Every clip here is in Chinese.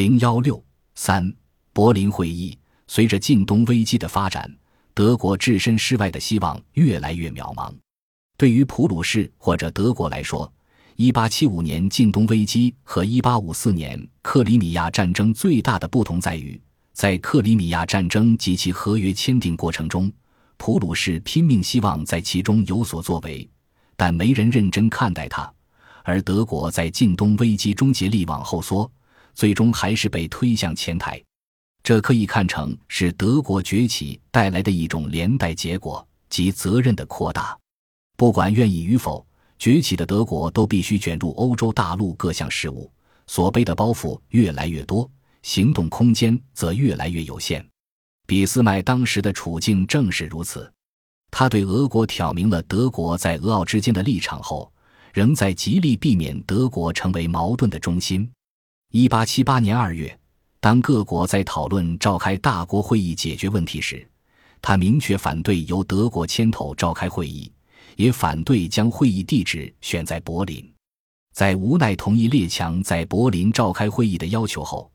零幺六三柏林会议，随着近东危机的发展，德国置身事外的希望越来越渺茫。对于普鲁士或者德国来说，一八七五年近东危机和一八五四年克里米亚战争最大的不同在于，在克里米亚战争及其合约签订过程中，普鲁士拼命希望在其中有所作为，但没人认真看待它；而德国在近东危机中竭力往后缩。最终还是被推向前台，这可以看成是德国崛起带来的一种连带结果及责任的扩大。不管愿意与否，崛起的德国都必须卷入欧洲大陆各项事务，所背的包袱越来越多，行动空间则越来越有限。俾斯麦当时的处境正是如此，他对俄国挑明了德国在俄奥之间的立场后，仍在极力避免德国成为矛盾的中心。一八七八年二月，当各国在讨论召开大国会议解决问题时，他明确反对由德国牵头召开会议，也反对将会议地址选在柏林。在无奈同意列强在柏林召开会议的要求后，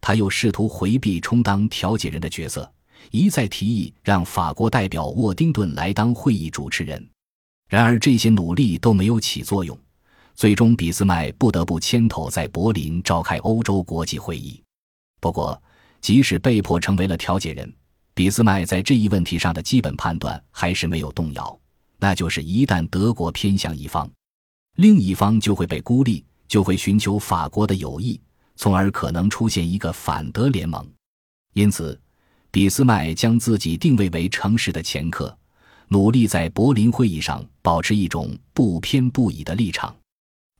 他又试图回避充当调解人的角色，一再提议让法国代表沃丁顿来当会议主持人。然而，这些努力都没有起作用。最终，俾斯麦不得不牵头在柏林召开欧洲国际会议。不过，即使被迫成为了调解人，俾斯麦在这一问题上的基本判断还是没有动摇，那就是一旦德国偏向一方，另一方就会被孤立，就会寻求法国的友谊，从而可能出现一个反德联盟。因此，俾斯麦将自己定位为诚实的掮客，努力在柏林会议上保持一种不偏不倚的立场。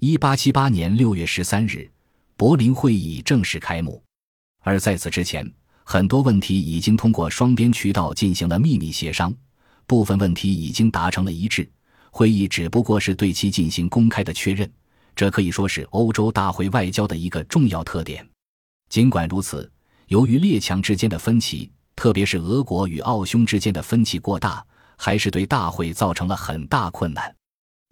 一八七八年六月十三日，柏林会议正式开幕。而在此之前，很多问题已经通过双边渠道进行了秘密协商，部分问题已经达成了一致。会议只不过是对其进行公开的确认，这可以说是欧洲大会外交的一个重要特点。尽管如此，由于列强之间的分歧，特别是俄国与奥匈之间的分歧过大，还是对大会造成了很大困难。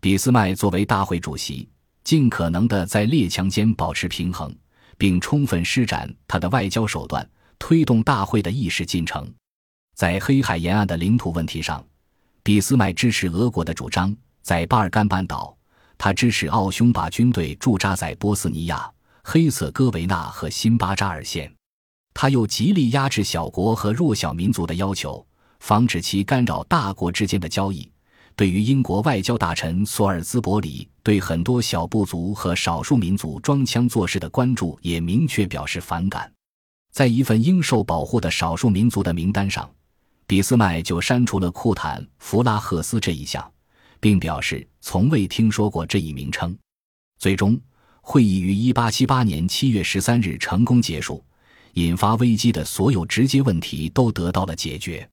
俾斯麦作为大会主席。尽可能的在列强间保持平衡，并充分施展他的外交手段，推动大会的议事进程。在黑海沿岸的领土问题上，俾斯麦支持俄国的主张；在巴尔干半岛，他支持奥匈把军队驻扎在波斯尼亚、黑色哥维纳和辛巴扎尔县。他又极力压制小国和弱小民族的要求，防止其干扰大国之间的交易。对于英国外交大臣索尔兹伯里对很多小部族和少数民族装腔作势的关注，也明确表示反感。在一份应受保护的少数民族的名单上，俾斯麦就删除了库坦弗拉赫斯这一项，并表示从未听说过这一名称。最终，会议于1878年7月13日成功结束，引发危机的所有直接问题都得到了解决。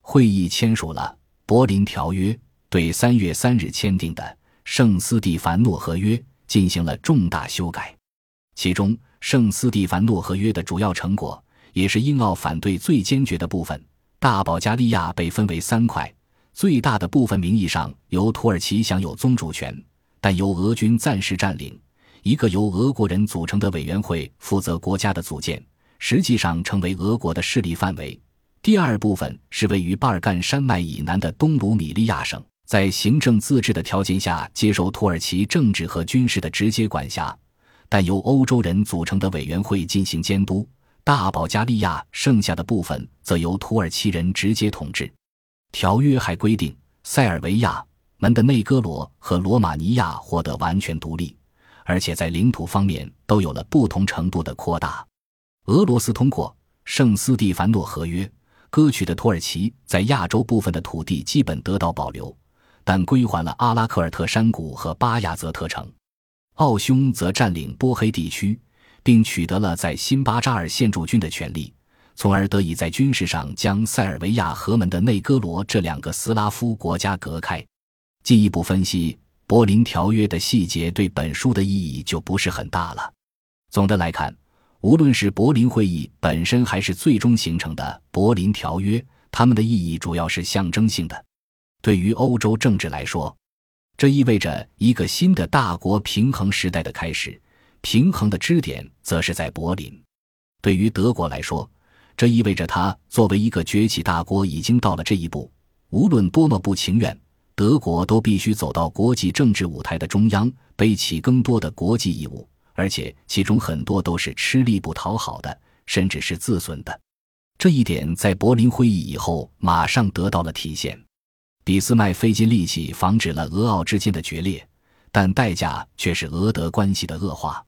会议签署了《柏林条约》。对三月三日签订的《圣斯蒂凡诺合约》进行了重大修改，其中《圣斯蒂凡诺合约》的主要成果，也是英奥反对最坚决的部分。大保加利亚被分为三块，最大的部分名义上由土耳其享有宗主权，但由俄军暂时占领。一个由俄国人组成的委员会负责国家的组建，实际上成为俄国的势力范围。第二部分是位于巴尔干山脉以南的东鲁米利亚省。在行政自治的条件下，接受土耳其政治和军事的直接管辖，但由欧洲人组成的委员会进行监督。大保加利亚剩下的部分则由土耳其人直接统治。条约还规定，塞尔维亚、门的内哥罗和罗马尼亚获得完全独立，而且在领土方面都有了不同程度的扩大。俄罗斯通过圣斯蒂凡诺合约，割取的土耳其在亚洲部分的土地基本得到保留。但归还了阿拉克尔特山谷和巴亚泽特城，奥匈则占领波黑地区，并取得了在辛巴扎尔县驻军的权利，从而得以在军事上将塞尔维亚和门的内哥罗这两个斯拉夫国家隔开。进一步分析柏林条约的细节，对本书的意义就不是很大了。总的来看，无论是柏林会议本身，还是最终形成的柏林条约，它们的意义主要是象征性的。对于欧洲政治来说，这意味着一个新的大国平衡时代的开始。平衡的支点则是在柏林。对于德国来说，这意味着它作为一个崛起大国已经到了这一步。无论多么不情愿，德国都必须走到国际政治舞台的中央，背起更多的国际义务，而且其中很多都是吃力不讨好的，甚至是自损的。这一点在柏林会议以后马上得到了体现。俾斯麦费尽力气防止了俄奥之间的决裂，但代价却是俄德关系的恶化。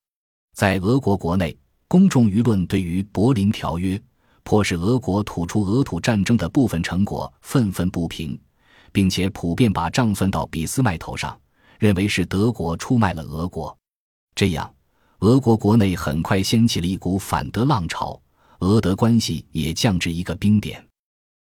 在俄国国内，公众舆论对于柏林条约。迫使俄国吐出俄土战争的部分成果，愤愤不平，并且普遍把账算到俾斯麦头上，认为是德国出卖了俄国。这样，俄国国内很快掀起了一股反德浪潮，俄德关系也降至一个冰点。